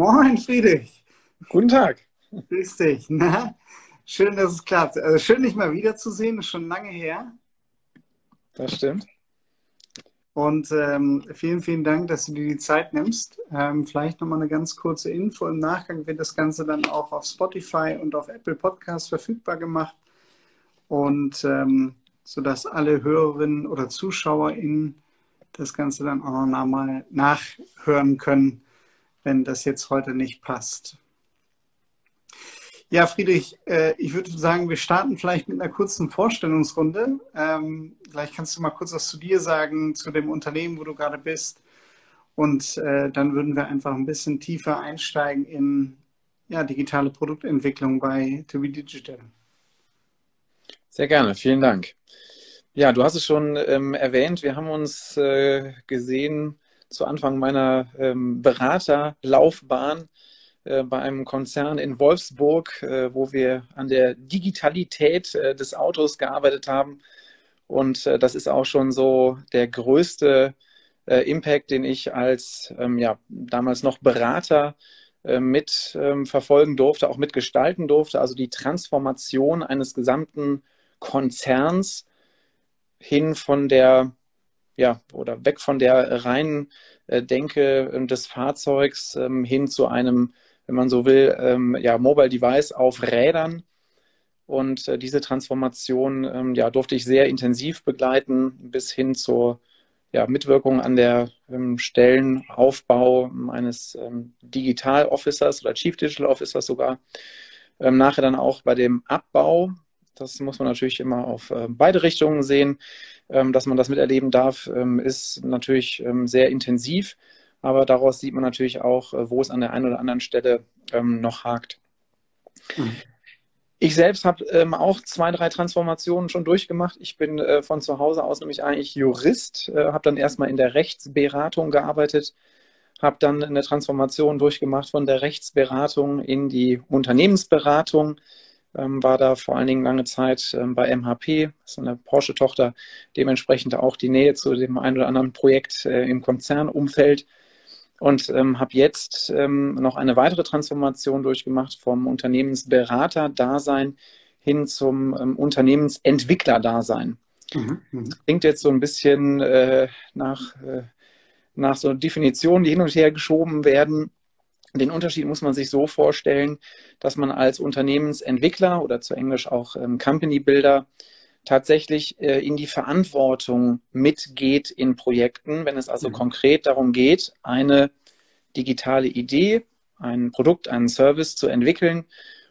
Moin, Friedrich. Guten Tag. Grüß dich. Na, schön, dass es klappt. Also schön, dich mal wiederzusehen. Ist schon lange her. Das stimmt. Und ähm, vielen, vielen Dank, dass du dir die Zeit nimmst. Ähm, vielleicht nochmal eine ganz kurze Info. Im Nachgang wird das Ganze dann auch auf Spotify und auf Apple Podcasts verfügbar gemacht. Und ähm, sodass alle Hörerinnen oder ZuschauerInnen das Ganze dann auch noch mal nachhören können, wenn das jetzt heute nicht passt. Ja, Friedrich, äh, ich würde sagen, wir starten vielleicht mit einer kurzen Vorstellungsrunde. Ähm, vielleicht kannst du mal kurz was zu dir sagen, zu dem Unternehmen, wo du gerade bist. Und äh, dann würden wir einfach ein bisschen tiefer einsteigen in ja, digitale Produktentwicklung bei To Be Digital. Sehr gerne, vielen Dank. Ja, du hast es schon ähm, erwähnt, wir haben uns äh, gesehen zu Anfang meiner ähm, Beraterlaufbahn äh, bei einem Konzern in Wolfsburg, äh, wo wir an der Digitalität äh, des Autos gearbeitet haben. Und das ist auch schon so der größte Impact, den ich als ähm, ja, damals noch Berater mit ähm, verfolgen durfte, auch mitgestalten durfte. Also die Transformation eines gesamten Konzerns hin von der ja, oder weg von der reinen äh, Denke äh, des Fahrzeugs ähm, hin zu einem, wenn man so will, ähm, ja, Mobile Device auf Rädern. Und äh, diese Transformation ähm, ja, durfte ich sehr intensiv begleiten, bis hin zur ja, Mitwirkung an der ähm, Stellenaufbau eines ähm, Digital Officers oder Chief Digital Officers sogar. Ähm, nachher dann auch bei dem Abbau das muss man natürlich immer auf äh, beide Richtungen sehen. Ähm, dass man das miterleben darf, ähm, ist natürlich ähm, sehr intensiv. Aber daraus sieht man natürlich auch, äh, wo es an der einen oder anderen Stelle noch hakt. Ich selbst habe ähm, auch zwei, drei Transformationen schon durchgemacht. Ich bin äh, von zu Hause aus nämlich eigentlich Jurist, äh, habe dann erstmal in der Rechtsberatung gearbeitet, habe dann eine Transformation durchgemacht von der Rechtsberatung in die Unternehmensberatung, ähm, war da vor allen Dingen lange Zeit ähm, bei MHP, so eine Porsche-Tochter, dementsprechend auch die Nähe zu dem einen oder anderen Projekt äh, im Konzernumfeld und ähm, habe jetzt ähm, noch eine weitere Transformation durchgemacht vom Unternehmensberater-Dasein hin zum ähm, Unternehmensentwickler-Dasein. Mhm, mh. Klingt jetzt so ein bisschen äh, nach, äh, nach so Definitionen, die hin und her geschoben werden. Den Unterschied muss man sich so vorstellen, dass man als Unternehmensentwickler oder zu Englisch auch ähm, Company Builder tatsächlich äh, in die Verantwortung mitgeht in Projekten, wenn es also mhm. konkret darum geht, eine digitale Idee, ein Produkt, einen Service zu entwickeln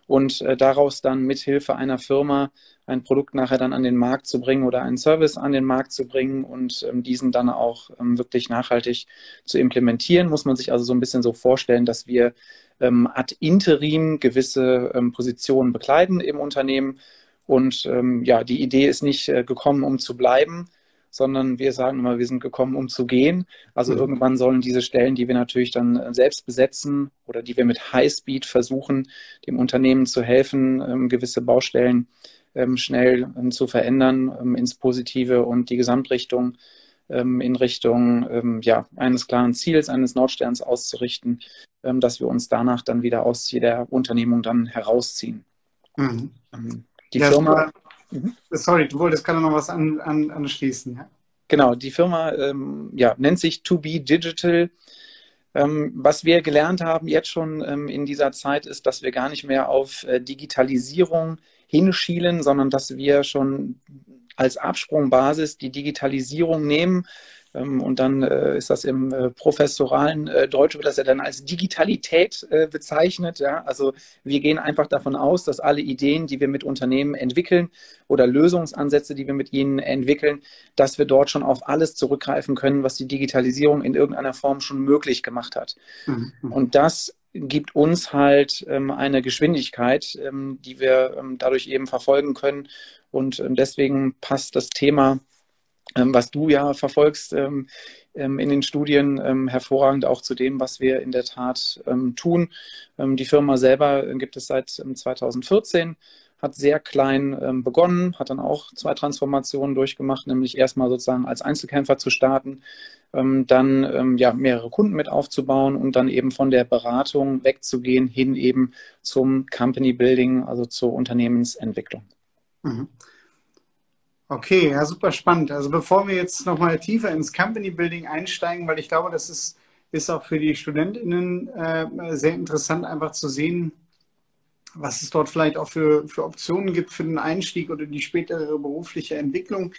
und äh, daraus dann mithilfe einer Firma ein Produkt nachher dann an den Markt zu bringen oder einen Service an den Markt zu bringen und ähm, diesen dann auch ähm, wirklich nachhaltig zu implementieren, muss man sich also so ein bisschen so vorstellen, dass wir ähm, ad interim gewisse ähm, Positionen bekleiden im Unternehmen. Und ähm, ja, die Idee ist nicht äh, gekommen, um zu bleiben, sondern wir sagen immer, wir sind gekommen, um zu gehen. Also mhm. irgendwann sollen diese Stellen, die wir natürlich dann äh, selbst besetzen oder die wir mit Highspeed versuchen, dem Unternehmen zu helfen, ähm, gewisse Baustellen ähm, schnell ähm, zu verändern ins Positive und die Gesamtrichtung in Richtung ja, eines klaren Ziels, eines Nordsterns auszurichten, dass wir uns danach dann wieder aus jeder Unternehmung dann herausziehen. Mhm. die ja, Firma Mhm. Sorry, du wolltest gerade noch was an, an, anschließen. Ja? Genau, die Firma ähm, ja, nennt sich To Be Digital. Ähm, was wir gelernt haben jetzt schon ähm, in dieser Zeit ist, dass wir gar nicht mehr auf äh, Digitalisierung hinschielen, sondern dass wir schon als Absprungbasis die Digitalisierung nehmen und dann äh, ist das im äh, professoralen äh, Deutsch, wird das ja dann als Digitalität bezeichnet. Ja? Also wir gehen einfach davon aus, dass alle Ideen, die wir mit Unternehmen entwickeln oder Lösungsansätze, die wir mit ihnen entwickeln, dass wir dort schon auf alles zurückgreifen können, was die Digitalisierung in irgendeiner Form schon möglich gemacht hat. Mhm. Und das gibt uns halt ähm, eine Geschwindigkeit, ähm, die wir ähm, dadurch eben verfolgen können. Und ähm, deswegen passt das Thema ähm, was du ja verfolgst ähm, ähm, in den Studien, hervorragend auch zu dem, was wir in der Tat tun. die Firma selber gibt es seit 2014 hat sehr klein begonnen, hat dann auch zwei Transformationen durchgemacht, nämlich erstmal sozusagen als Einzelkämpfer zu starten, dann ja mehrere Kunden mit aufzubauen und dann eben von der Beratung wegzugehen hin eben zum Company Building, also zur Unternehmensentwicklung. Mhm. Okay, ja, super spannend. Also bevor wir jetzt nochmal tiefer ins Company Building einsteigen, weil ich glaube, das ist, ist auch für die StudentInnen äh, sehr interessant, einfach zu sehen, was es dort vielleicht auch für, für Optionen gibt für den Einstieg oder die spätere berufliche Entwicklung.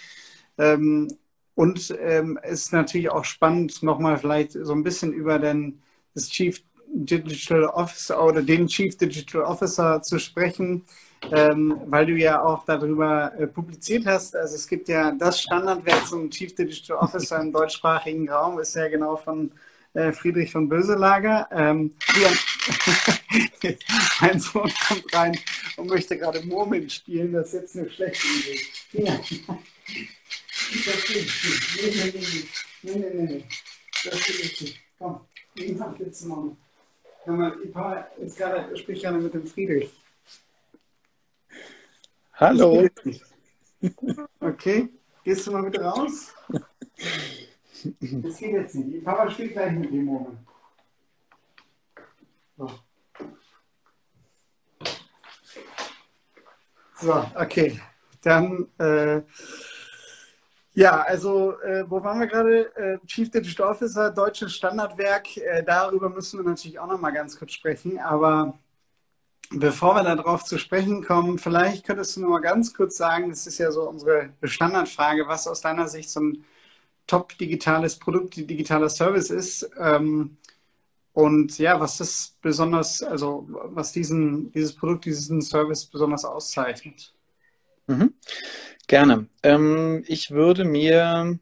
Ähm, und ähm, es ist natürlich auch spannend, nochmal vielleicht so ein bisschen über den, das Chief Digital Officer oder den Chief Digital Officer zu sprechen ähm, weil du ja auch darüber äh, publiziert hast. Also es gibt ja das Standardwerk zum Chief Digital Officer im deutschsprachigen Raum, ist ja genau von äh, Friedrich von Böselager. Ähm, hier, mein Sohn kommt rein und möchte gerade Murmeln spielen. Das ist jetzt eine schlechte Idee. Ja. Das geht nicht. Nee, nee, nee. Nee. Das geht nicht. Komm, den Hand jetzt mal. Kann man, ich spreche gerade mit dem Friedrich. Hallo. Okay, gehst du mal bitte raus? Das geht jetzt nicht. Die Papa spielt gleich mit dem Moment. So. so, okay. Dann, äh, ja, also, äh, wo waren wir gerade? Äh, Chief Digital Officer, deutsches Standardwerk. Äh, darüber müssen wir natürlich auch noch mal ganz kurz sprechen. Aber Bevor wir darauf zu sprechen kommen, vielleicht könntest du noch mal ganz kurz sagen, das ist ja so unsere Standardfrage, was aus deiner Sicht so ein top digitales Produkt, digitaler Service ist. Ähm, und ja, was das besonders, also was diesen, dieses Produkt, diesen Service besonders auszeichnet. Mhm. Gerne. Ähm, ich würde mir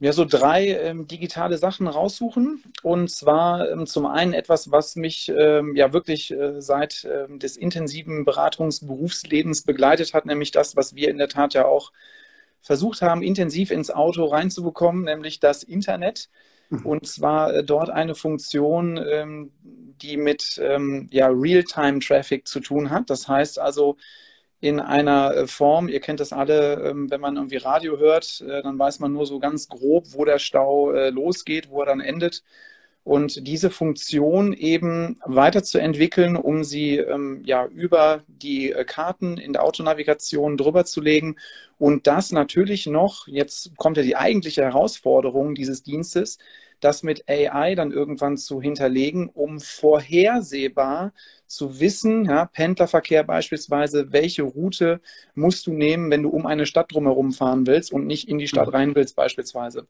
ja, so drei ähm, digitale Sachen raussuchen. Und zwar ähm, zum einen etwas, was mich ähm, ja wirklich äh, seit ähm, des intensiven Beratungsberufslebens begleitet hat, nämlich das, was wir in der Tat ja auch versucht haben, intensiv ins Auto reinzubekommen, nämlich das Internet. Und zwar äh, dort eine Funktion, ähm, die mit ähm, ja, Real-Time-Traffic zu tun hat. Das heißt also, in einer äh, Form, ihr kennt das alle, ähm, wenn man irgendwie Radio hört, äh, dann weiß man nur so ganz grob, wo der Stau losgeht, wo er dann endet. Und diese Funktion eben weiterzuentwickeln, um sie ja über die Karten in der Autonavigation drüber zu legen und das natürlich noch, jetzt kommt ja die eigentliche Herausforderung dieses Dienstes, das mit AI dann irgendwann zu hinterlegen, um vorhersehbar zu wissen, ja, Pendlerverkehr beispielsweise, welche Route musst du nehmen, wenn du um eine Stadt drumherum fahren willst und nicht in die Stadt mhm. rein willst beispielsweise.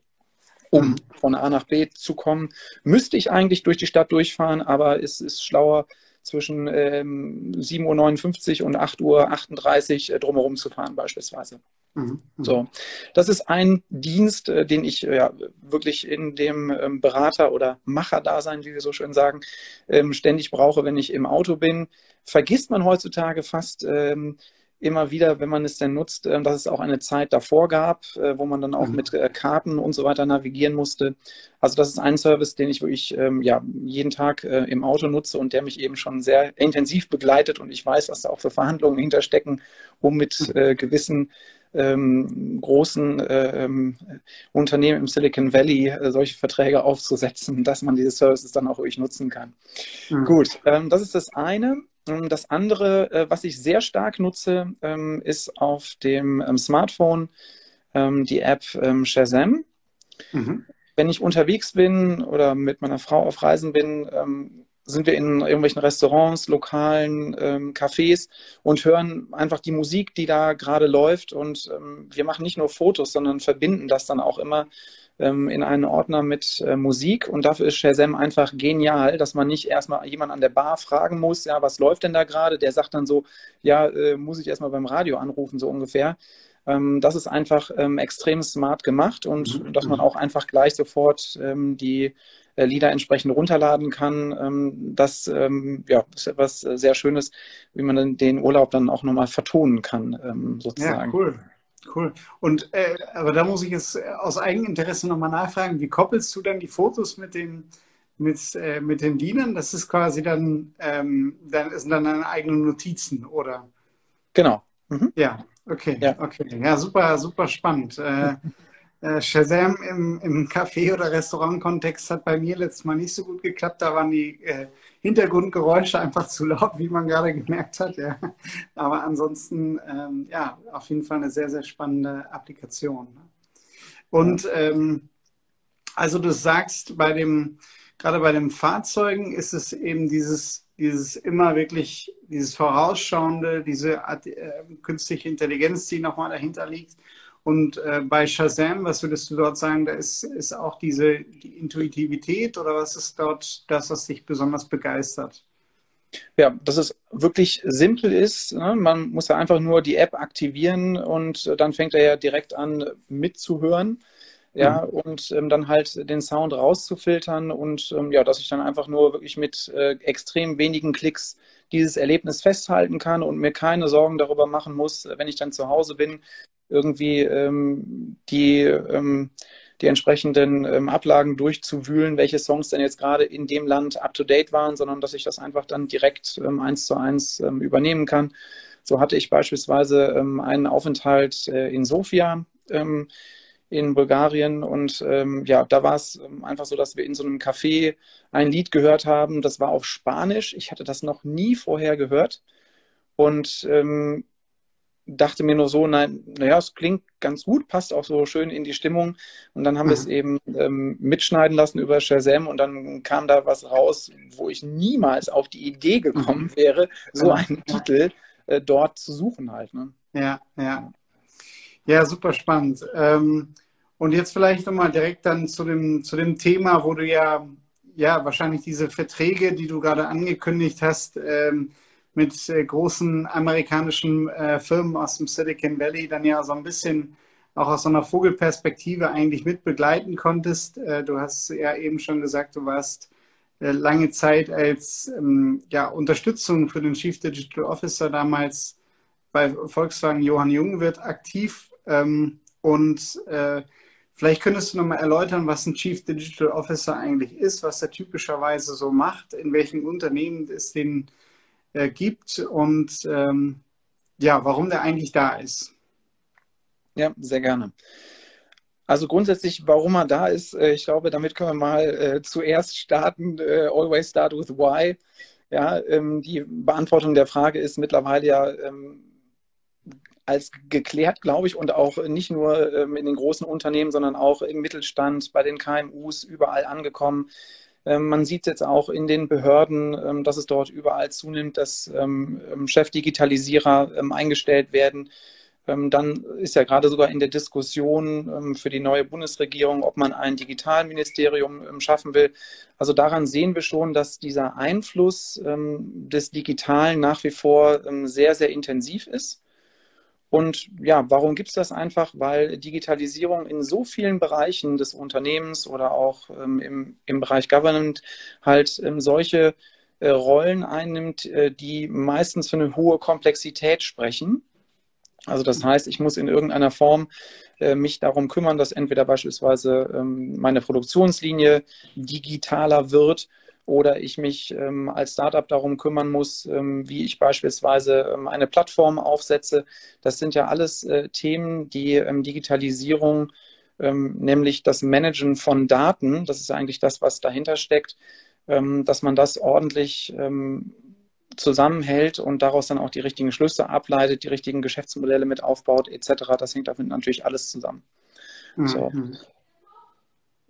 Um mhm. von A nach B zu kommen, müsste ich eigentlich durch die Stadt durchfahren, aber es ist schlauer, zwischen ähm, 7.59 Uhr und 8.38 Uhr äh, drumherum zu fahren beispielsweise. Mhm. mhm. So, das ist ein Dienst, äh, den ich äh, ja wirklich in dem ähm, Berater- oder Macher-Dasein, wie wir so schön sagen, ähm, ständig brauche, wenn ich im Auto bin. Vergisst man heutzutage fast ähm, immer wieder, wenn man es denn nutzt, dass es auch eine Zeit davor gab, äh, wo man dann auch mhm. mit Karten und so weiter navigieren musste. Also das ist ein Service, den ich wirklich ja, jeden Tag im Auto nutze und der mich eben schon sehr intensiv begleitet und ich weiß, was da auch für Verhandlungen hinterstecken, um mit mhm. gewissen ähm, großen äh, ähm, Unternehmen im Silicon Valley äh, solche Verträge aufzusetzen, dass man diese Services dann auch wirklich nutzen kann. Mhm. Gut, ähm, das ist das eine. Ähm, das andere, äh, was ich sehr stark nutze, ähm, ist auf dem ähm, Smartphone die App Shazam. Mhm. Wenn ich unterwegs bin oder mit meiner Frau auf Reisen bin, sind wir in irgendwelchen Restaurants, Lokalen, ähm, Cafés und hören einfach die Musik, die da gerade läuft. Und ähm, wir machen nicht nur Fotos, sondern verbinden das dann auch immer ähm, in einen Ordner mit äh, Musik. Und dafür ist Shazam einfach genial, dass man nicht erstmal jemand an der Bar fragen muss, ja, was läuft denn da gerade? Der sagt dann so, ja, äh, muss ich erstmal beim Radio anrufen, so ungefähr. Ähm, das ist einfach ähm, extrem smart gemacht und mhm. dass man auch einfach gleich sofort ähm, die äh, Lieder entsprechend runterladen kann. Ähm, das ähm, ja, ist etwas sehr Schönes, wie man den Urlaub dann auch nochmal vertonen kann, ähm, sozusagen. Ja, cool. Cool. Und äh, aber da muss ich jetzt aus Eigeninteresse nochmal nachfragen, wie koppelst du dann die Fotos mit den mit, äh, mit den Dienern? Das ist quasi dann, ähm, dann sind dann deine eigenen Notizen, oder? Genau. Mhm. Ja, okay, ja. okay. Ja, super, super spannend. Äh, äh, Shazam im, im Café- oder Restaurant-Kontext hat bei mir letztes Mal nicht so gut geklappt. Da waren die äh, Hintergrundgeräusche einfach zu laut, wie man gerade gemerkt hat. Ja. Aber ansonsten, ähm, ja, auf jeden Fall eine sehr, sehr spannende Applikation. Ne? Und ähm, also du sagst, bei dem, gerade bei den Fahrzeugen ist es eben dieses, dieses immer wirklich, dieses Vorausschauende, diese äh, künstliche Intelligenz, die nochmal dahinter liegt. Und äh, bei Shazam, was würdest du dort sagen, da ist, ist auch diese die Intuitivität oder was ist dort das, was dich besonders begeistert? Ja, dass es wirklich simpel ist. Ne? Man muss ja einfach nur die App aktivieren und dann fängt er ja direkt an mitzuhören. Ja, mhm. und ähm, dann halt den Sound rauszufiltern und ähm, ja, dass ich dann einfach nur wirklich mit äh, extrem wenigen Klicks dieses Erlebnis festhalten kann und mir keine Sorgen darüber machen muss, wenn ich dann zu Hause bin, irgendwie ähm, die, ähm, die entsprechenden ähm, Ablagen durchzuwühlen, welche Songs denn jetzt gerade in dem Land up-to-date waren, sondern dass ich das einfach dann direkt ähm, eins zu eins ähm, übernehmen kann. So hatte ich beispielsweise ähm, einen Aufenthalt äh, in Sofia in Bulgarien und ähm, ja, da war es einfach so, dass wir in so einem Café ein Lied gehört haben, das war auf Spanisch. Ich hatte das noch nie vorher gehört und ähm, dachte mir nur so, nein, naja, es klingt ganz gut, passt auch so schön in die Stimmung. Und dann haben mhm. wir es mhm. eben ähm, mitschneiden lassen über Shazam und dann kam da was raus, wo ich niemals auf die Idee gekommen mhm. wäre, so einen Titel äh, dort zu suchen halt. Ne? Ja, ja. Ja, super spannend. Ähm, und jetzt vielleicht nochmal direkt dann zu dem, zu dem Thema, wo du ja, ja wahrscheinlich diese Verträge, die du gerade angekündigt hast, ähm, mit äh, großen amerikanischen äh, Firmen aus dem Silicon Valley dann ja so ein bisschen auch aus so einer Vogelperspektive eigentlich mit begleiten konntest. Äh, du hast ja eben schon gesagt, du warst lange Zeit als ähm, ja, Unterstützung für den Chief Digital Officer damals bei Volkswagen Johann Jungwirth aktiv. Ähm, und vielleicht könntest du nochmal erläutern, was ein Chief Digital Officer eigentlich ist, was er typischerweise so macht, in welchen Unternehmen es den äh, gibt und ähm, ja, warum der eigentlich da ist. Ja, sehr gerne. Also grundsätzlich, warum er da ist, äh, ich glaube, damit können wir mal äh, zuerst starten. Äh, always start with why. Ja, ähm, die Beantwortung der Frage ist mittlerweile ja ähm, als geklärt, glaube ich, und auch nicht nur ähm, in den großen Unternehmen, sondern auch im Mittelstand, bei den KMUs überall angekommen. Ähm, man sieht jetzt auch in den Behörden, ähm, dass es dort überall zunimmt, dass ähm, Chefdigitalisierer eingestellt werden. Dann ist ja gerade sogar in der Diskussion für die neue Bundesregierung, ob man ein Digitalministerium schaffen will. Also daran sehen wir schon, dass dieser Einfluss des Digitalen nach wie vor sehr, sehr intensiv ist. Und ja, warum gibt es das einfach? Weil Digitalisierung in so vielen Bereichen des Unternehmens oder auch ähm, im, im Bereich Government halt ähm, solche äh, Rollen einnimmt, äh, die meistens für eine hohe Komplexität sprechen. Also das heißt, ich muss in irgendeiner Form äh, mich darum kümmern, dass entweder beispielsweise ähm, meine Produktionslinie digitaler wird oder ich mich ähm, als Startup darum kümmern muss, ähm, wie ich beispielsweise ähm, eine Plattform aufsetze. Das sind ja alles äh, Themen, die ähm, Digitalisierung, ähm, nämlich das Managen von Daten, das ist eigentlich das, was dahinter steckt, ähm, dass man das ordentlich zusammenhält und daraus dann auch die richtigen Schlüsse ableitet, die richtigen Geschäftsmodelle mit aufbaut, etc. Das hängt damit natürlich alles zusammen. Mhm. So.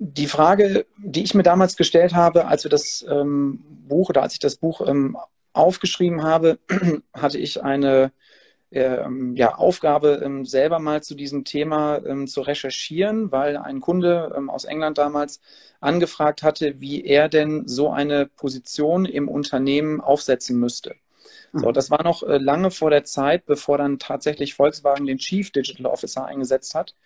Die Frage, die ich mir damals gestellt habe, als wir das ähm, Buch oder als ich das Buch ähm, aufgeschrieben habe, hatte ich eine ähm, ja, Aufgabe, ähm, selber mal zu diesem Thema ähm, zu recherchieren, weil ein Kunde ähm, aus England damals angefragt hatte, wie er denn so eine Position im Unternehmen aufsetzen müsste. So, mhm. das war noch äh, lange vor der Zeit, bevor dann tatsächlich Volkswagen den Chief Digital Officer eingesetzt hat.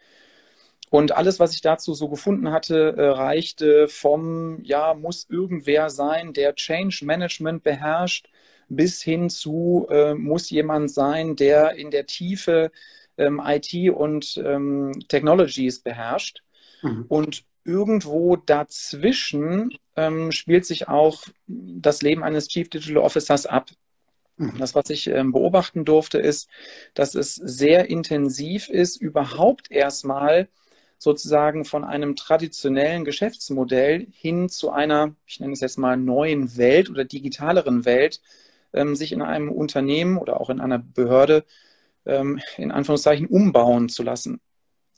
Und alles, was ich dazu so gefunden hatte, äh, reichte vom, ja, muss irgendwer sein, der Change Management beherrscht, bis hin zu, äh, muss jemand sein, der in der Tiefe ähm, IT und ähm, Technologies beherrscht. Mhm. Und irgendwo dazwischen ähm, spielt sich auch das Leben eines Chief Digital Officers ab. Mhm. Das, was ich ähm, beobachten durfte, ist, dass es sehr intensiv ist, überhaupt erstmal sozusagen von einem traditionellen Geschäftsmodell hin zu einer, ich nenne es jetzt mal, neuen Welt oder digitaleren Welt, ähm, sich in einem Unternehmen oder auch in einer Behörde ähm, in Anführungszeichen umbauen zu lassen.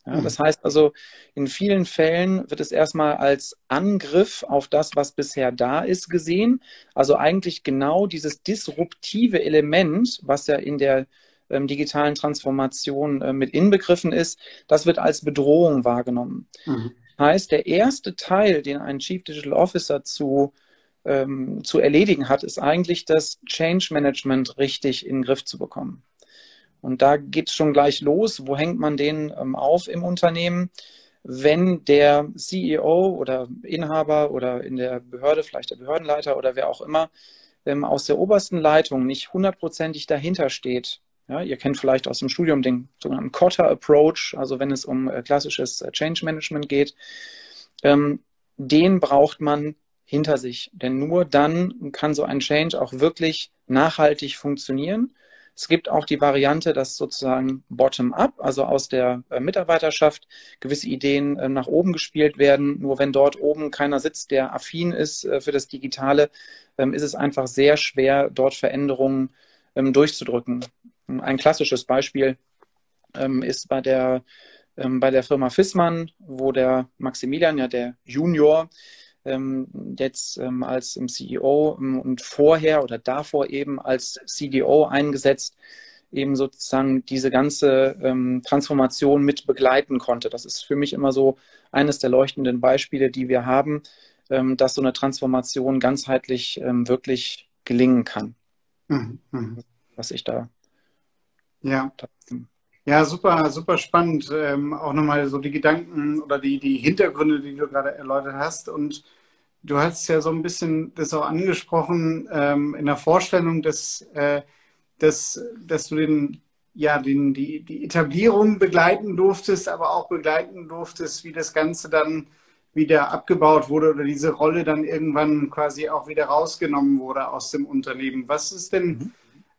Ja, mhm. das heißt also, in vielen Fällen wird es erstmal als Angriff auf das, was bisher da ist, gesehen. Also eigentlich genau dieses disruptive Element, was ja in der ähm, digitalen Transformation äh, mit inbegriffen ist, das wird als Bedrohung wahrgenommen. Mhm. Heißt, der erste Teil, den ein Chief Digital Officer zu, ähm, zu erledigen hat, ist eigentlich das Change Management richtig in den Griff zu bekommen. Und da geht es schon gleich los. Wo hängt man den ähm, auf im Unternehmen? Wenn der CEO oder Inhaber oder in der Behörde, vielleicht der Behördenleiter oder wer auch immer, ähm, aus der obersten Leitung nicht hundertprozentig dahinter steht, ja, ihr kennt vielleicht aus dem Studium den sogenannten Cotter Approach, also wenn es um äh, klassisches äh, Change Management geht. Ähm, den braucht man hinter sich, denn nur dann kann so ein Change auch wirklich nachhaltig funktionieren. Es gibt auch die Variante, dass sozusagen bottom-up, also aus der äh, Mitarbeiterschaft, gewisse Ideen nach oben gespielt werden. Nur wenn dort oben keiner sitzt, der affin ist für das Digitale, ähm, ist es einfach sehr schwer, dort Veränderungen ähm, durchzudrücken. Ein klassisches Beispiel ähm, ist bei der, ähm, bei der Firma Fissmann, wo der Maximilian, ja der Junior, ähm, jetzt ähm, als CEO ähm, und vorher oder davor eben als CDO eingesetzt, eben sozusagen diese ganze ähm, Transformation mit begleiten konnte. Das ist für mich immer so eines der leuchtenden Beispiele, die wir haben, ähm, dass so eine Transformation ganzheitlich ähm, wirklich gelingen kann. Mhm. mhm. Was ich da ja. Ja, super, super spannend. Ähm, auch nochmal so die Gedanken oder die, die Hintergründe, die du gerade erläutert hast. Und du hast ja so ein bisschen das auch angesprochen ähm, in der Vorstellung, dass, äh, dass, dass du den, ja, den, die, die Etablierung begleiten durftest, aber auch begleiten durftest, wie das Ganze dann wieder abgebaut wurde oder diese Rolle dann irgendwann quasi auch wieder rausgenommen wurde aus dem Unternehmen. Was ist denn. Mhm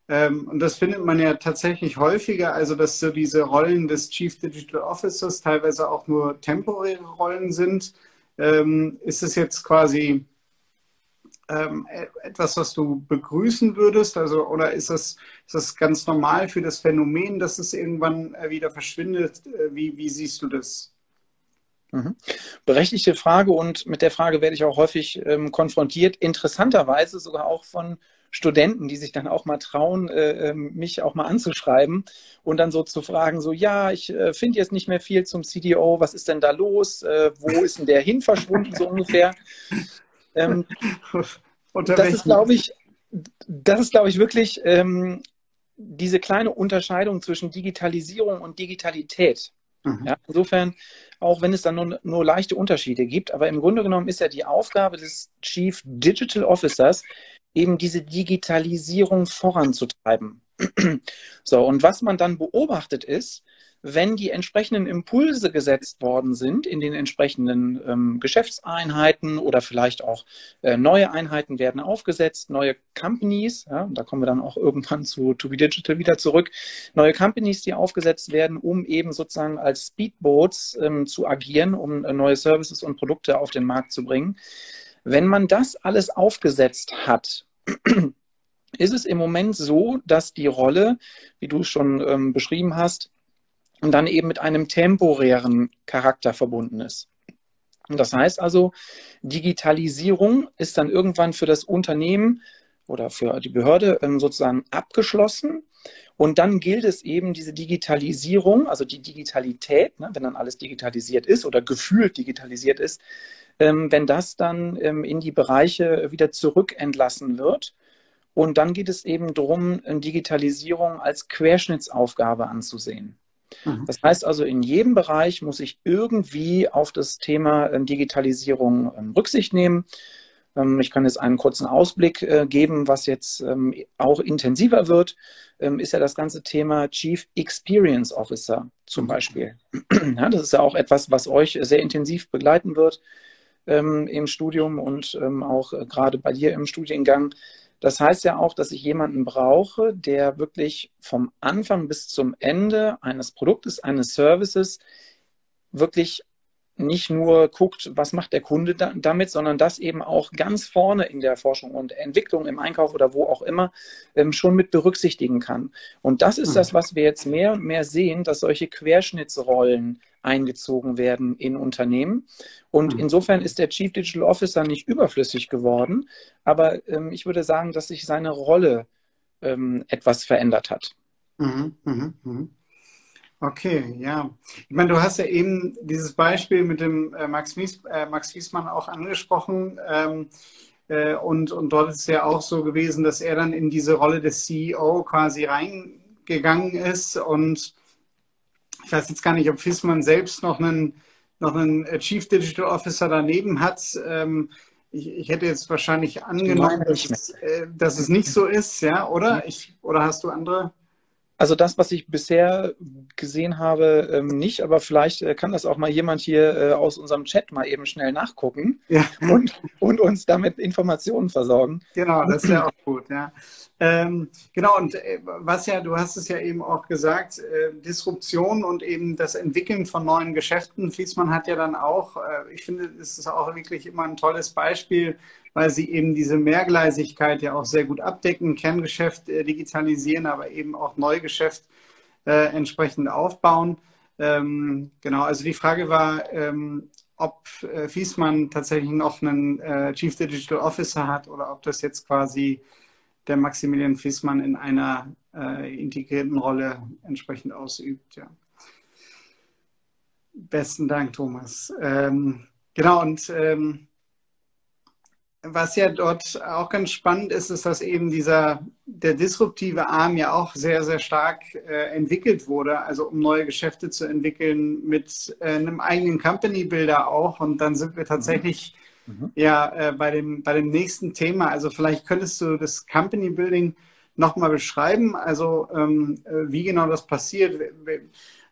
ähm, und das findet man ja tatsächlich häufiger, also dass so diese Rollen des Chief Digital Officers teilweise auch nur temporäre Rollen sind. Ähm, ist es jetzt quasi ähm, e-, etwas, was du begrüßen würdest? Also, oder ist das, ist das ganz normal für das Phänomen, dass es irgendwann äh, wieder verschwindet? Äh, wie, wie siehst du das? Mhm. Berechtigte Frage und mit der Frage werde ich auch häufig ähm, konfrontiert. Interessanterweise sogar auch von Studenten, die sich dann auch mal trauen, äh, ähm, mich auch mal anzuschreiben und dann so zu fragen, so ja, ich äh, finde jetzt nicht mehr viel zum CDO, was ist denn da los? Äh, wo ist denn der hin verschwunden, so ungefähr? Ähm, das ist, glaube ich, das ist, glaube ich, wirklich ähm, diese kleine Unterscheidung zwischen Digitalisierung und Digitalität. Mhm. Ja, insofern, auch wenn es dann nur, nur, leichte Unterschiede gibt, aber im Grunde genommen ist ja die Aufgabe des Chief Digital Officers, eben diese Digitalisierung voranzutreiben. so, und was man dann beobachtet ist, wenn die entsprechenden Impulse gesetzt worden sind in den entsprechenden ähm, Geschäftseinheiten oder vielleicht auch äh, neue Einheiten werden aufgesetzt, neue Companies, ja, da kommen wir dann auch irgendwann zu To Be Digital wieder zurück, neue Companies, die aufgesetzt werden, um eben sozusagen als Speedboats ähm, zu agieren, um äh, neue Services und Produkte auf den Markt zu bringen. Wenn man das alles aufgesetzt hat, ist es im Moment so, dass die Rolle, wie du schon ähm, beschrieben hast, dann eben mit einem temporären Charakter verbunden ist. Das heißt also, Digitalisierung ist dann irgendwann für das Unternehmen oder für die Behörde ähm, sozusagen abgeschlossen. Und dann gilt es eben, diese Digitalisierung, also die Digitalität, ne, wenn dann alles digitalisiert ist oder gefühlt digitalisiert ist, wenn das dann ähm, in die Bereiche wieder zurückentlassen wird. Und dann geht es eben darum, Digitalisierung als Querschnittsaufgabe anzusehen. Mhm. Das heißt also, in jedem Bereich muss ich irgendwie auf das Thema Digitalisierung Rücksicht nehmen. Ähm, ich kann jetzt einen kurzen Ausblick äh, geben, was jetzt ähm, auch intensiver wird, ähm, ist ja das ganze Thema Chief Experience Officer zum Beispiel. Ja, das ist ja auch etwas, was euch sehr intensiv begleiten wird im Studium und auch äh, gerade bei dir im Studiengang. Das heißt ja auch, dass ich jemanden brauche, der wirklich vom Anfang bis zum Ende eines Produktes, eines Services wirklich nicht nur guckt, was macht der Kunde da, damit, sondern das eben auch ganz vorne in der Forschung und Entwicklung, im Einkauf oder wo auch immer, ähm, schon mit berücksichtigen kann. Und das ist das, was wir jetzt mehr und mehr sehen, dass solche Querschnittsrollen eingezogen werden in Unternehmen. Und mhm. insofern ist der Chief Digital Officer nicht überflüssig geworden, aber ähm, ich würde sagen, dass sich seine Rolle ähm, etwas verändert hat. Mhm, mh, mh. Okay, ja. Ich meine, du hast ja eben dieses Beispiel mit dem äh, Max, Mies, äh, Max Wiesmann auch angesprochen. Ähm, äh, und, und dort ist es ja auch so gewesen, dass er dann in diese Rolle des CEO quasi reingegangen ist. Und ich weiß jetzt gar nicht, ob Wiesmann selbst noch einen, noch einen äh, Chief Digital Officer daneben hat. Ähm, ich, ich, hätte jetzt wahrscheinlich angenommen, dass, äh, dass, es nicht so ist, ja, oder? Ich, oder hast du andere? Also das, was ich bisher gesehen habe, ähm, nicht, aber vielleicht äh, kann das auch mal jemand hier äh, aus unserem Chat mal eben schnell nachgucken ja. und, und uns damit Informationen versorgen. Genau, das ja auch gut, ja. Ähm, genau, und äh, was ja, du hast es ja eben auch gesagt, äh, Disruption und eben das Entwickeln von neuen Geschäften. Fließmann hat ja dann auch, äh, ich finde, es ist auch wirklich immer ein tolles Beispiel, weil sie eben diese Mehrgleisigkeit ja auch sehr gut abdecken, Kerngeschäft äh, digitalisieren, aber eben auch Neugeschäft äh, entsprechend aufbauen. Ähm, genau, also die Frage war, ähm, ob äh, Fiesmann tatsächlich noch einen Chief Digital Officer hat oder ob das jetzt quasi der Maximilian Fissmann in einer äh, integrierten Rolle entsprechend ausübt. Ja. Besten Dank, Thomas. Ähm, genau, und ähm, was ja dort auch ganz spannend ist, ist, dass eben dieser, der disruptive Arm ja auch sehr, sehr stark äh, entwickelt wurde, also um neue Geschäfte zu entwickeln mit äh, einem eigenen Company Builder auch. Und dann sind wir tatsächlich mhm Mhm. Ja, äh, bei, dem, bei dem nächsten Thema, also vielleicht könntest du das Company Building nochmal beschreiben, also ähm, äh, wie genau das passiert,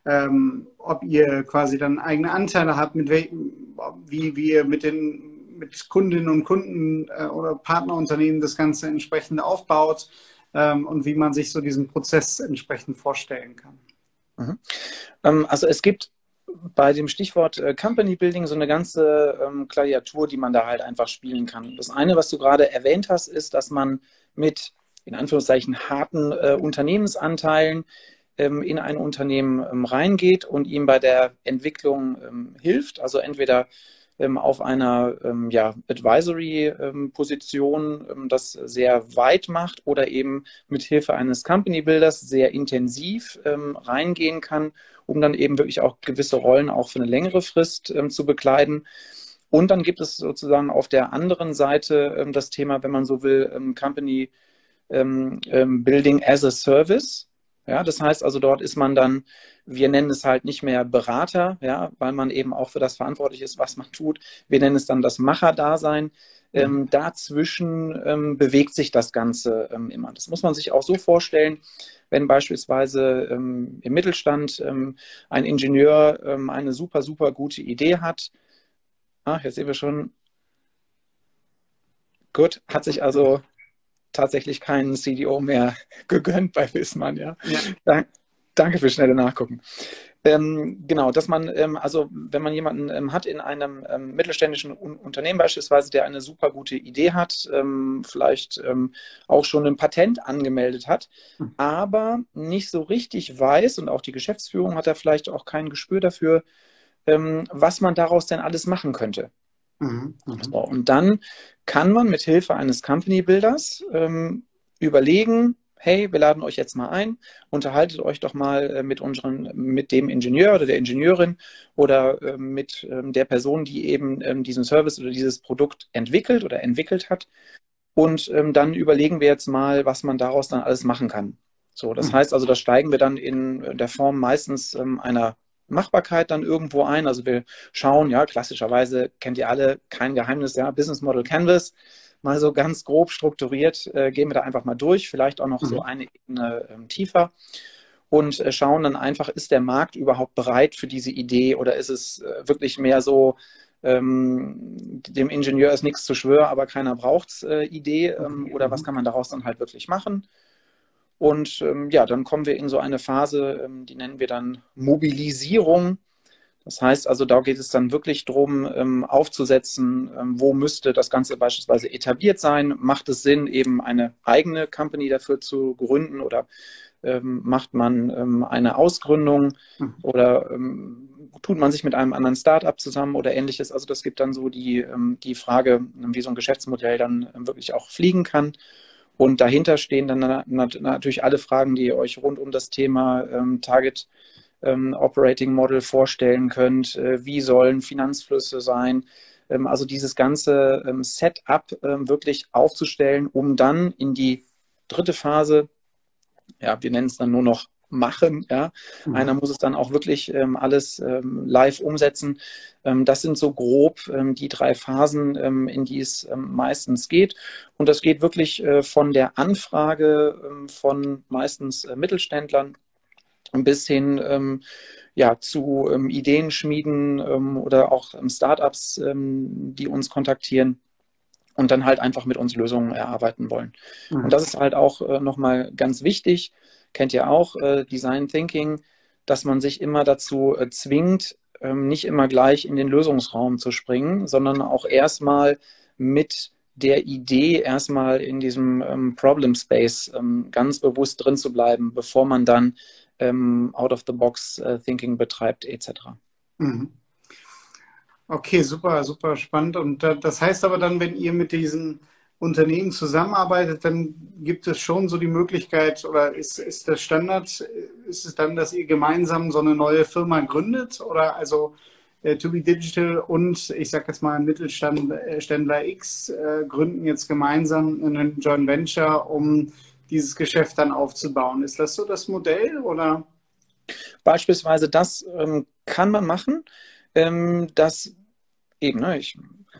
ähm, ob ihr quasi dann eigene Anteile habt, mit welchen, wie, wie ihr mit den mit Kundinnen und Kunden äh, oder Partnerunternehmen das Ganze entsprechend aufbaut ähm, und wie man sich so diesen Prozess entsprechend vorstellen kann. Mhm. Ähm, also es gibt bei dem Stichwort äh, Company Building so eine ganze ähm, Klaviatur, die man da halt einfach spielen kann. Das eine, was du gerade erwähnt hast, ist, dass man mit in Anführungszeichen harten äh, Unternehmensanteilen ähm, in ein Unternehmen ähm, reingeht und ihm bei der Entwicklung ähm, hilft. Also entweder ähm, auf einer ähm, ja, Advisory-Position das sehr weit macht oder eben mit Hilfe eines Company Builders sehr intensiv reingehen kann um dann eben wirklich auch gewisse Rollen auch für eine längere Frist ähm, zu bekleiden. Und dann gibt es sozusagen auf der anderen Seite ähm, das Thema, wenn man so will, ähm, Company ähm, ähm, Building as a Service. Ja, das heißt also, dort ist man dann, wir nennen es halt nicht mehr Berater, ja, weil man eben auch für das verantwortlich ist, was man tut. Wir nennen es dann das Macherdasein. Ähm, mhm. dazwischen ähm, bewegt sich das Ganze ähm, immer. Das muss man sich auch so vorstellen, wenn beispielsweise ähm, im Mittelstand ähm, ein Ingenieur ähm, eine super, super gute Idee hat. Ah, jetzt sehen wir schon. Gut, hat sich also tatsächlich keinen CDO mehr gegönnt bei Wissmann, ja. ja. Danke für schnelle Nachgucken. Ähm, genau, dass man, ähm, also wenn man jemanden ähm, hat in einem ähm, mittelständischen Un Unternehmen beispielsweise, der eine super gute Idee hat, ähm, vielleicht ähm, auch schon ein Patent angemeldet hat, hm. aber nicht so richtig weiß und auch die Geschäftsführung hat da vielleicht auch kein Gespür dafür, was man daraus denn alles machen könnte. Mhm, mhm. so, und dann kann man mit Hilfe eines Company Builders ähm, überlegen, hey, wir laden euch jetzt mal ein, unterhaltet euch doch mal äh, mit unseren, mit dem Ingenieur oder der Ingenieurin oder äh, mit ähm, der Person, die eben ähm, diesen Service oder dieses Produkt entwickelt oder entwickelt hat. Und ähm, dann überlegen wir jetzt mal, was man daraus dann alles machen kann. So, das mhm. heißt also, da steigen wir dann in der Form meistens ähm, einer Machbarkeit dann irgendwo ein. Also wir schauen, ja, klassischerweise kennt ihr alle, kein Geheimnis, ja, Business Model Canvas mal so ganz grob strukturiert, äh, gehen wir da einfach mal durch, vielleicht auch noch mhm. so eine Ebene ähm, tiefer und äh, schauen dann einfach, ist der Markt überhaupt bereit für diese Idee oder ist es äh, wirklich mehr so, ähm, dem Ingenieur ist nichts zu schwören, aber keiner braucht es äh, Idee ähm, oder was mhm. kann man daraus dann halt wirklich machen? Und ähm, ja, dann kommen wir in so eine Phase, ähm, die nennen wir dann Mobilisierung. Das heißt also, da geht es dann wirklich darum, ähm, aufzusetzen, ähm, wo müsste das Ganze beispielsweise etabliert sein. Macht es Sinn, eben eine eigene Company dafür zu gründen oder ähm, macht man ähm, eine Ausgründung mhm. oder ähm, tut man sich mit einem anderen Startup zusammen oder ähnliches. Also das gibt dann so die, ähm, die Frage, wie so ein Geschäftsmodell dann wirklich auch fliegen kann. Und dahinter stehen dann natürlich alle Fragen, die ihr euch rund um das Thema Target ähm, Operating Model vorstellen könnt. Äh, wie sollen Finanzflüsse sein? Ähm, also dieses ganze ähm, Setup ähm, wirklich aufzustellen, um dann in die dritte Phase, ja, wir nennen es dann nur noch machen. Ja, mhm. einer muss es dann auch wirklich ähm, alles ähm, live umsetzen. Ähm, das sind so grob ähm, die drei Phasen, in die es meistens geht. Und das geht wirklich äh, von der Anfrage von meistens äh, Mittelständlern bis hin ähm, ja, zu ähm, Ideenschmieden ähm, oder auch ähm, Startups, ähm, die uns kontaktieren und dann halt einfach mit uns Lösungen erarbeiten wollen. Mhm. Und das ist halt auch äh, nochmal ganz wichtig, kennt ihr auch, äh, Design Thinking, dass man sich immer dazu äh, zwingt, ähm, nicht immer gleich in den Lösungsraum zu springen, sondern auch erstmal mit der Idee, erstmal in diesem ähm, Problem Space ähm, ganz bewusst drin zu bleiben, bevor man dann ähm, Out-of-the-Box-Thinking äh, betreibt, etc. Mhm. Okay, super, super spannend. Und das heißt aber dann, wenn ihr mit diesen Unternehmen zusammenarbeitet, dann gibt es schon so die Möglichkeit oder ist, ist das Standard, ist es dann, dass ihr gemeinsam so eine neue Firma gründet oder also äh, To Be Digital und ich sage jetzt mal Mittelständler äh, X äh, gründen jetzt gemeinsam einen Joint Venture, um dieses Geschäft dann aufzubauen. Ist das so das Modell oder? Beispielsweise das ähm, kann man machen. Ähm, das eben, ne, ich,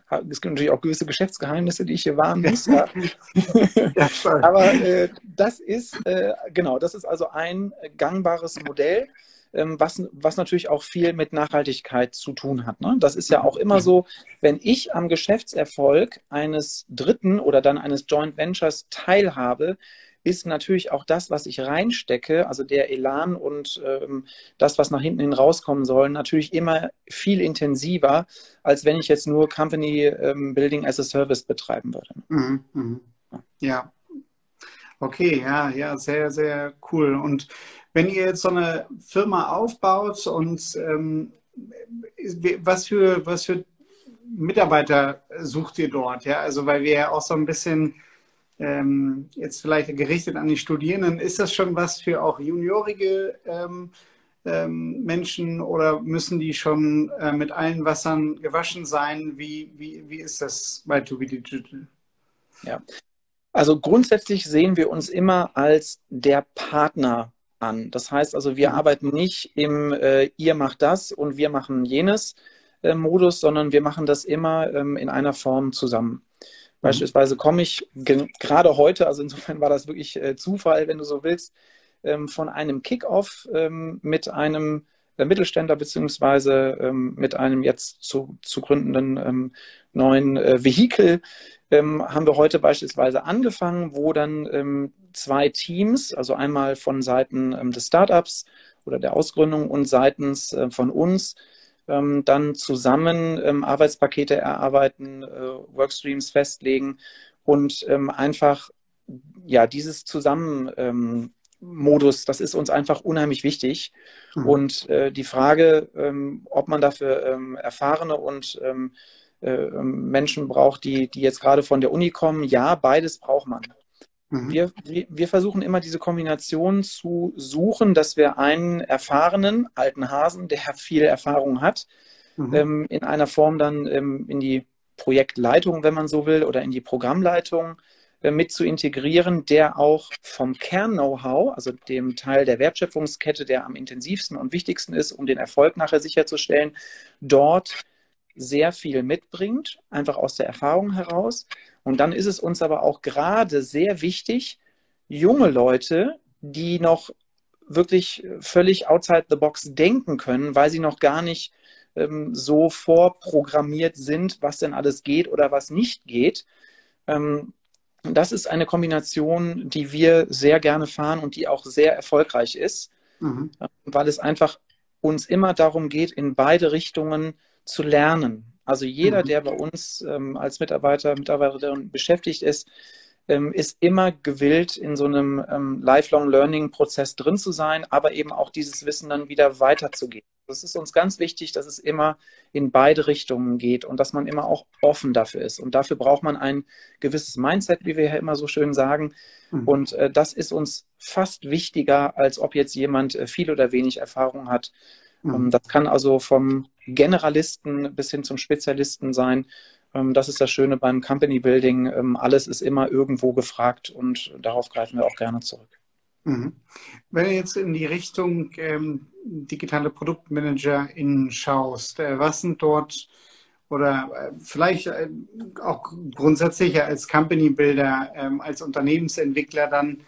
es gibt natürlich auch gewisse Geschäftsgeheimnisse, die ich hier wahren muss. Ja. ja, Aber äh, das ist, äh, genau, das ist also ein gangbares Modell, ähm, was, was natürlich auch viel mit Nachhaltigkeit zu tun hat. Ne? Das ist ja auch immer so, wenn ich am Geschäftserfolg eines Dritten oder dann eines Joint Ventures teilhabe, ist natürlich auch das, was ich reinstecke, also der Elan und ähm, das, was nach hinten hin rauskommen soll, natürlich immer viel intensiver, als wenn ich jetzt nur Company ähm, Building as a Service betreiben würde. Mhm, mh. Ja. Okay, ja, ja, sehr, sehr cool. Und wenn ihr jetzt so eine Firma aufbaut und ähm, was für, was für Mitarbeiter sucht ihr dort? Ja, also weil wir ja auch so ein bisschen ähm, jetzt vielleicht gerichtet an die Studierenden, ist das schon was für auch juniorige ähm, ähm, Menschen oder müssen die schon äh, mit allen Wassern gewaschen sein? Wie, wie, wie ist das bei To Be Digital? Ja, also grundsätzlich sehen wir uns immer als der Partner an. Das heißt also, wir mhm. arbeiten nicht im äh, ihr macht das und wir machen jenes äh, Modus, sondern wir machen das immer ähm, in einer Form zusammen. Beispielsweise komme ich gerade heute, also insofern war das wirklich äh, Zufall, wenn du so willst, ähm, von einem Kickoff ähm, mit einem äh, Mittelständler beziehungsweise ähm, mit einem jetzt zu, zu gründenden ähm, neuen äh, Vehikel. Ähm, haben wir heute beispielsweise angefangen, wo dann ähm, zwei Teams, also einmal von Seiten des Startups oder der Ausgründung und seitens äh, von uns, ähm, dann zusammen ähm, Arbeitspakete erarbeiten, äh, Workstreams festlegen und ähm, einfach ja dieses zusammen ähm, Modus, das ist uns einfach unheimlich wichtig. Mhm. Und äh, die Frage, ähm, ob man dafür ähm, erfahrene und äh, Menschen braucht, die, die jetzt gerade von der Uni kommen, ja, beides braucht man. Mhm. Wir, wir versuchen immer diese Kombination zu suchen, dass wir einen erfahrenen alten Hasen, der viel Erfahrung hat, mhm. ähm, in einer Form dann ähm, in die Projektleitung, wenn man so will, oder in die Programmleitung äh, mit zu integrieren, der auch vom Kern-Know-how, also dem Teil der Wertschöpfungskette, der am intensivsten und wichtigsten ist, um den Erfolg nachher sicherzustellen, dort sehr viel mitbringt, einfach aus der Erfahrung heraus. Und dann ist es uns aber auch gerade sehr wichtig, junge Leute, die noch wirklich völlig outside the box denken können, weil sie noch gar nicht ähm, so vorprogrammiert sind, was denn alles geht oder was nicht geht. Ähm, das ist eine Kombination, die wir sehr gerne fahren und die auch sehr erfolgreich ist, mhm. weil es einfach uns immer darum geht, in beide Richtungen zu lernen. Also jeder, mhm. der bei uns ähm, als Mitarbeiter, Mitarbeiterin beschäftigt ist, ähm, ist immer gewillt, in so einem ähm, Lifelong Learning Prozess drin zu sein, aber eben auch dieses Wissen dann wieder weiterzugeben. Das ist uns ganz wichtig, dass es immer in beide Richtungen geht und dass man immer auch offen dafür ist. Und dafür braucht man ein gewisses Mindset, wie wir ja immer so schön sagen. Mhm. Und äh, das ist uns fast wichtiger, als ob jetzt jemand äh, viel oder wenig Erfahrung hat. Mhm. Um, das kann also vom Generalisten bis hin zum Spezialisten sein. Ähm, das ist das Schöne beim Company Building. Ähm, alles ist immer irgendwo gefragt und darauf greifen wir auch gerne zurück. Mhm. Wenn du jetzt in die Richtung ähm, digitale ProduktmanagerInnen schaust, äh, was sind dort oder äh, vielleicht äh, auch grundsätzlich als Company Builder, ähm, als Unternehmensentwickler dann,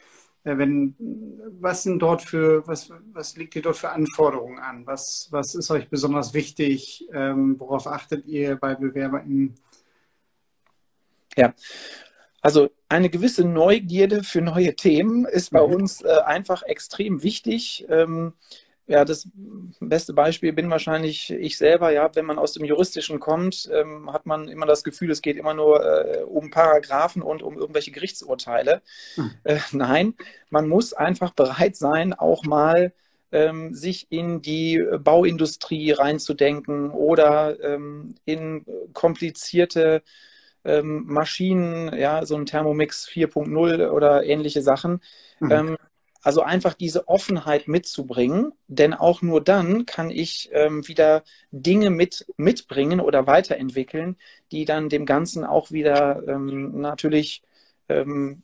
wenn, was sind dort für, was, was liegt dir dort für Anforderungen an? Was, was ist euch besonders wichtig? Ähm, worauf achtet ihr bei BewerberInnen? Ja, also eine gewisse Neugierde für neue Themen ist bei mhm. uns äh, einfach extrem wichtig. Ähm, ja, das beste Beispiel bin wahrscheinlich ich selber. Ja, wenn man aus dem Juristischen kommt, ähm, hat man immer das Gefühl, es geht immer nur äh, um Paragraphen und um irgendwelche Gerichtsurteile. Mhm. Äh, nein, man muss einfach bereit sein, auch mal ähm, sich in die Bauindustrie reinzudenken oder ähm, in komplizierte ähm, Maschinen, ja, so ein Thermomix 4.0 oder ähnliche Sachen. Mhm. Also einfach diese Offenheit mitzubringen, denn auch nur dann kann ich ähm, wieder Dinge mit, mitbringen oder weiterentwickeln, die dann dem Ganzen auch wieder ähm, natürlich ähm,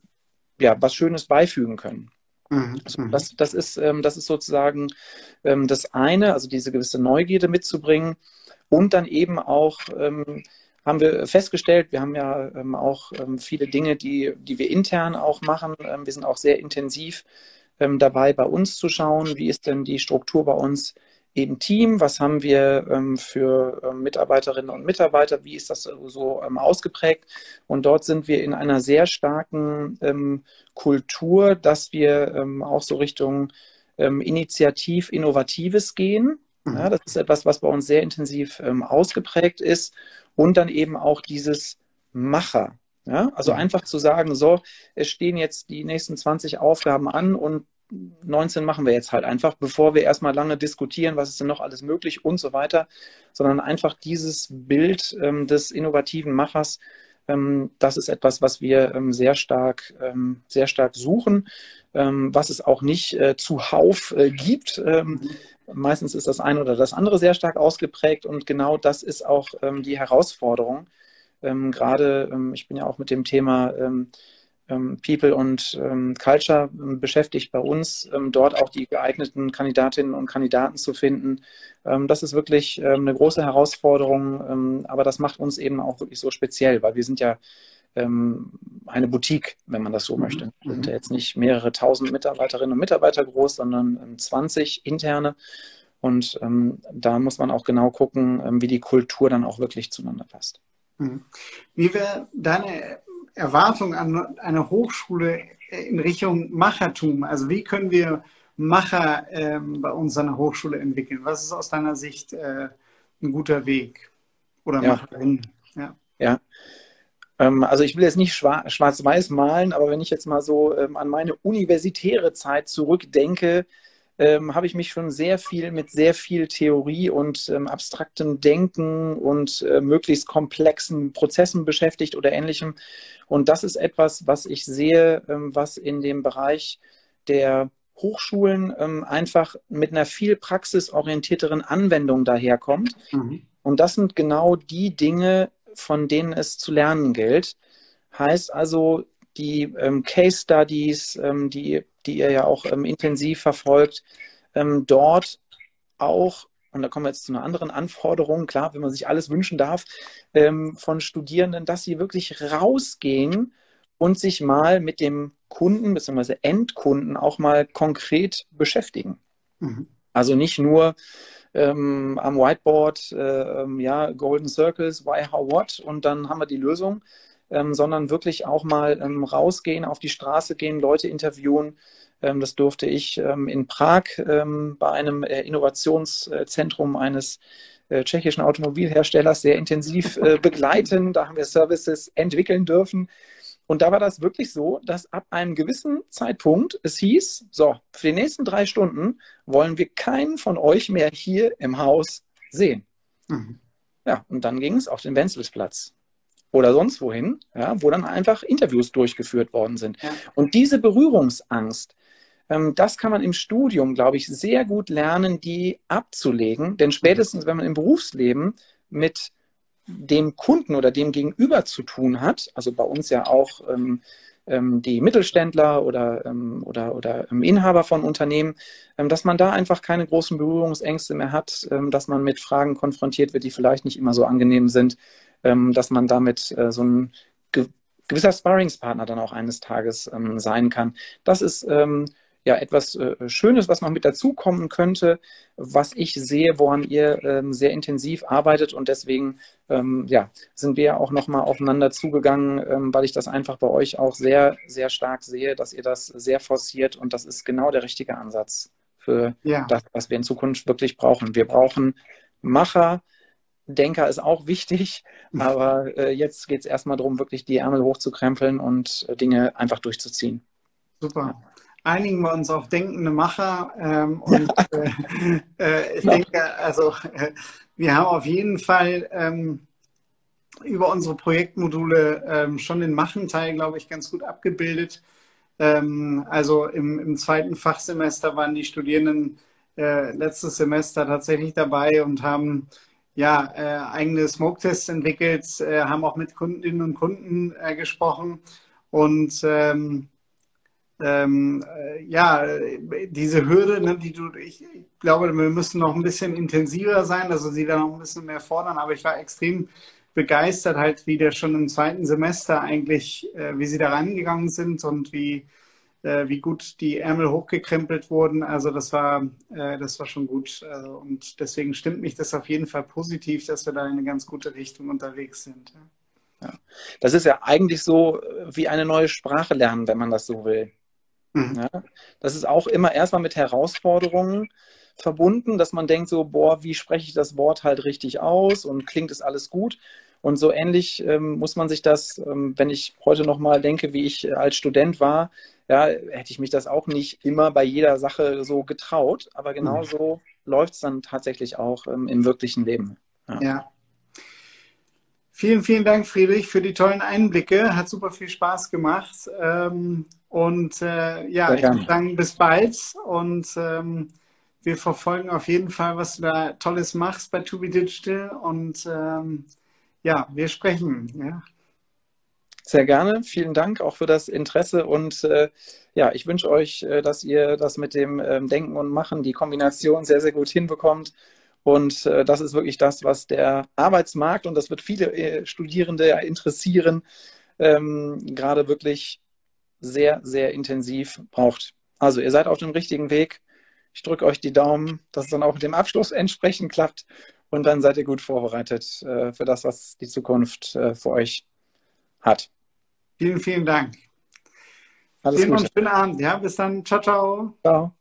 ja, was Schönes beifügen können. Mhm. Also mhm. das, das, ist, ähm, das ist sozusagen ähm, das eine, also diese gewisse Neugierde mitzubringen und dann eben auch ähm, haben wir festgestellt, wir haben ja ähm, auch ähm, viele Dinge, die, die wir intern auch machen. Ähm, wir sind auch sehr intensiv ähm, dabei, bei uns zu schauen, wie ist denn die Struktur bei uns im Team, was haben wir ähm, für ähm, Mitarbeiterinnen und Mitarbeiter, wie ist das so ausgeprägt. Und dort sind wir in einer sehr starken Kultur, dass wir auch so Richtung Initiativ, Innovatives gehen. Mhm. Ja, das ist etwas, was bei uns sehr intensiv ähm, ausgeprägt ist. Und dann eben auch dieses Macher. Ja, also einfach zu sagen, so, es stehen jetzt die nächsten 20 Aufgaben an und 19 machen wir jetzt halt einfach, bevor wir erstmal lange diskutieren, was ist denn noch alles möglich und so weiter, sondern einfach dieses Bild ähm, des innovativen Machers, ähm, das ist etwas, was wir ähm, sehr stark, ähm, sehr stark suchen, ähm, was es auch nicht äh, zuhauf äh, gibt. Ähm. Meistens ist das eine oder das andere sehr stark ausgeprägt und genau das ist auch die Herausforderung. Ähm, gerade, ähm, ich bin ja auch mit dem Thema ähm, ähm, People und ähm, Culture beschäftigt bei uns, dort auch die geeigneten Kandidatinnen und Kandidaten zu finden. das ist wirklich eine große Herausforderung, aber das macht uns eben auch wirklich so speziell, weil wir sind ja eine Boutique, wenn man das so mhm. möchte. Wir sind ja jetzt nicht mehrere tausend Mitarbeiterinnen und Mitarbeiter groß, sondern 20 ähm, interne. Und ähm, da muss man auch genau gucken, wie die Kultur dann auch wirklich zueinander passt. Mhm. Wie wäre deine Erwartung an eine Hochschule in Richtung Machertum? Also wie können wir Macher ähm, bei uns an der Hochschule entwickeln? Was ist aus deiner Sicht äh, ein guter Weg? Oder ja. Macherin? Ja. ja. Ähm, also ich will jetzt nicht schwarz-weiß malen, aber wenn ich jetzt mal so ähm, an meine universitäre Zeit zurückdenke, ähm, habe ich mich schon sehr viel mit sehr viel Theorie und ähm, abstraktem Denken und äh, möglichst komplexen Prozessen beschäftigt oder ähnlichem. Und das ist etwas, was ich sehe, ähm, was in dem Bereich der Hochschulen ähm, einfach mit einer viel praxisorientierteren Anwendung daherkommt. Mhm. Und das sind genau die Dinge, von denen es zu lernen gilt. Heißt also, die ähm, Case Studies, ähm, die die ihr ja auch ähm, intensiv verfolgt, ähm, dort auch, und da kommen wir jetzt zu einer anderen Anforderung, klar, wenn man sich alles wünschen darf, ähm, von Studierenden, dass sie wirklich rausgehen und sich mal mit dem Kunden bzw. Endkunden auch mal konkret beschäftigen. Mhm. Also nicht nur ähm, am Whiteboard, äh, ähm, ja, Golden Circles, why, how, what und dann haben wir die Lösung, ähm, sondern wirklich auch mal ähm, rausgehen, auf die Straße gehen, Leute interviewen. Ähm, das durfte ich ähm, in Prag ähm, bei einem äh, Innovationszentrum eines äh, tschechischen Automobilherstellers sehr intensiv äh, begleiten. Da haben wir Services entwickeln dürfen. Und da war das wirklich so, dass ab einem gewissen Zeitpunkt es hieß, so, für die nächsten drei Stunden wollen wir keinen von euch mehr hier im Haus sehen. Mhm. Ja, und dann ging es auf den Wenzelsplatz oder sonst wohin, ja, wo dann einfach Interviews durchgeführt worden sind. Ja. Und diese Berührungsangst, ähm, das kann man im Studium, glaube ich, sehr gut lernen, die abzulegen. Denn spätestens, wenn man im Berufsleben mit dem Kunden oder dem Gegenüber zu tun hat, also bei uns ja auch ähm, ähm, die Mittelständler oder, ähm, oder, oder ähm, Inhaber von Unternehmen, dass man da einfach keine großen Berührungsängste mehr hat, dass man mit Fragen konfrontiert wird, die vielleicht nicht immer so angenehm sind, dass man damit äh, so ein ge gewisser Sparringspartner dann auch eines Tages ähm, sein kann. Das ist ähm, ja etwas äh, Schönes, was noch mit dazukommen könnte, was ich sehe, woran ihr ähm, sehr intensiv arbeitet und deswegen ähm, ja, sind wir auch nochmal aufeinander zugegangen, ähm, weil ich das einfach bei euch auch sehr, sehr stark sehe, dass ihr das sehr forciert und das ist genau der richtige Ansatz für ja. das, was wir in Zukunft wirklich brauchen. Wir brauchen Macher, Denker ist auch wichtig, aber äh, jetzt geht es erstmal darum, wirklich die Ärmel hochzukrempeln und äh, Dinge einfach durchzuziehen. Super. Einigen wir uns auf denkende Macher ähm, und äh, äh, ich ja. denke, also äh, wir haben auf jeden Fall ähm, über unsere Projektmodule ähm, schon den Machenteil, glaube ich, ganz gut abgebildet. Ähm, also im, im, zweiten Fachsemester waren die Studierenden äh, letztes Semester tatsächlich dabei und haben ja, äh, eigene Smoke-Tests entwickelt, äh, haben auch mit Kundinnen und Kunden äh, gesprochen. Und ähm, ähm, äh, ja, diese Hürde, ne, die du, ich, glaube, wir müssen noch ein bisschen intensiver sein, also sie da noch ein bisschen mehr fordern, aber ich war extrem begeistert halt wieder schon im zweiten Semester eigentlich, äh, wie sie da rangegangen sind und wie wie gut die Ärmel hochgekrempelt wurden. Also das war, äh, das war schon gut. Also, und deswegen stimmt mich das auf jeden Fall positiv, dass wir da in eine ganz gute Richtung unterwegs sind. Ja. Das ist ja eigentlich so äh, wie eine neue Sprache lernen, wenn man das so will. Mhm. Ja? Das ist auch immer erstmal mit Herausforderungen verbunden, dass man denkt so, boah, wie spreche ich das Wort halt richtig aus und klingt es alles gut? Und so ähnlich ähm, muss man sich das, ähm, wenn ich heute nochmal denke, wie ich als Student war, ja, hätte ich mich das auch nicht immer bei jeder Sache so getraut. Aber genau mhm. so läuft es dann tatsächlich auch ähm, im wirklichen Leben. Ja. ja. Vielen, vielen Dank, Friedrich, für die tollen Einblicke. Hat super viel Spaß gemacht. Ähm, und äh, ja, ich würde sagen, bis bald. Und ähm, wir verfolgen auf jeden Fall, was du da Tolles machst bei To Be Digital. Und ähm, ja, wir sprechen. Ja. Sehr gerne. Vielen Dank auch für das Interesse und äh, ja, ich wünsche euch, äh, dass ihr das mit dem ähm, Denken und Machen, die Kombination sehr, sehr gut hinbekommt. Und äh, das ist wirklich das, was der Arbeitsmarkt und das wird viele äh, Studierende interessieren, ähm, gerade wirklich sehr, sehr intensiv braucht. Also ihr seid auf dem richtigen Weg. Ich drücke euch die Daumen, dass es dann auch mit dem Abschluss entsprechend klappt und dann seid ihr gut vorbereitet äh, für das, was die Zukunft äh, für euch hat. Vielen, vielen Dank. Alles Gute. schönen Abend. Ja, bis dann. Ciao, ciao. Ciao.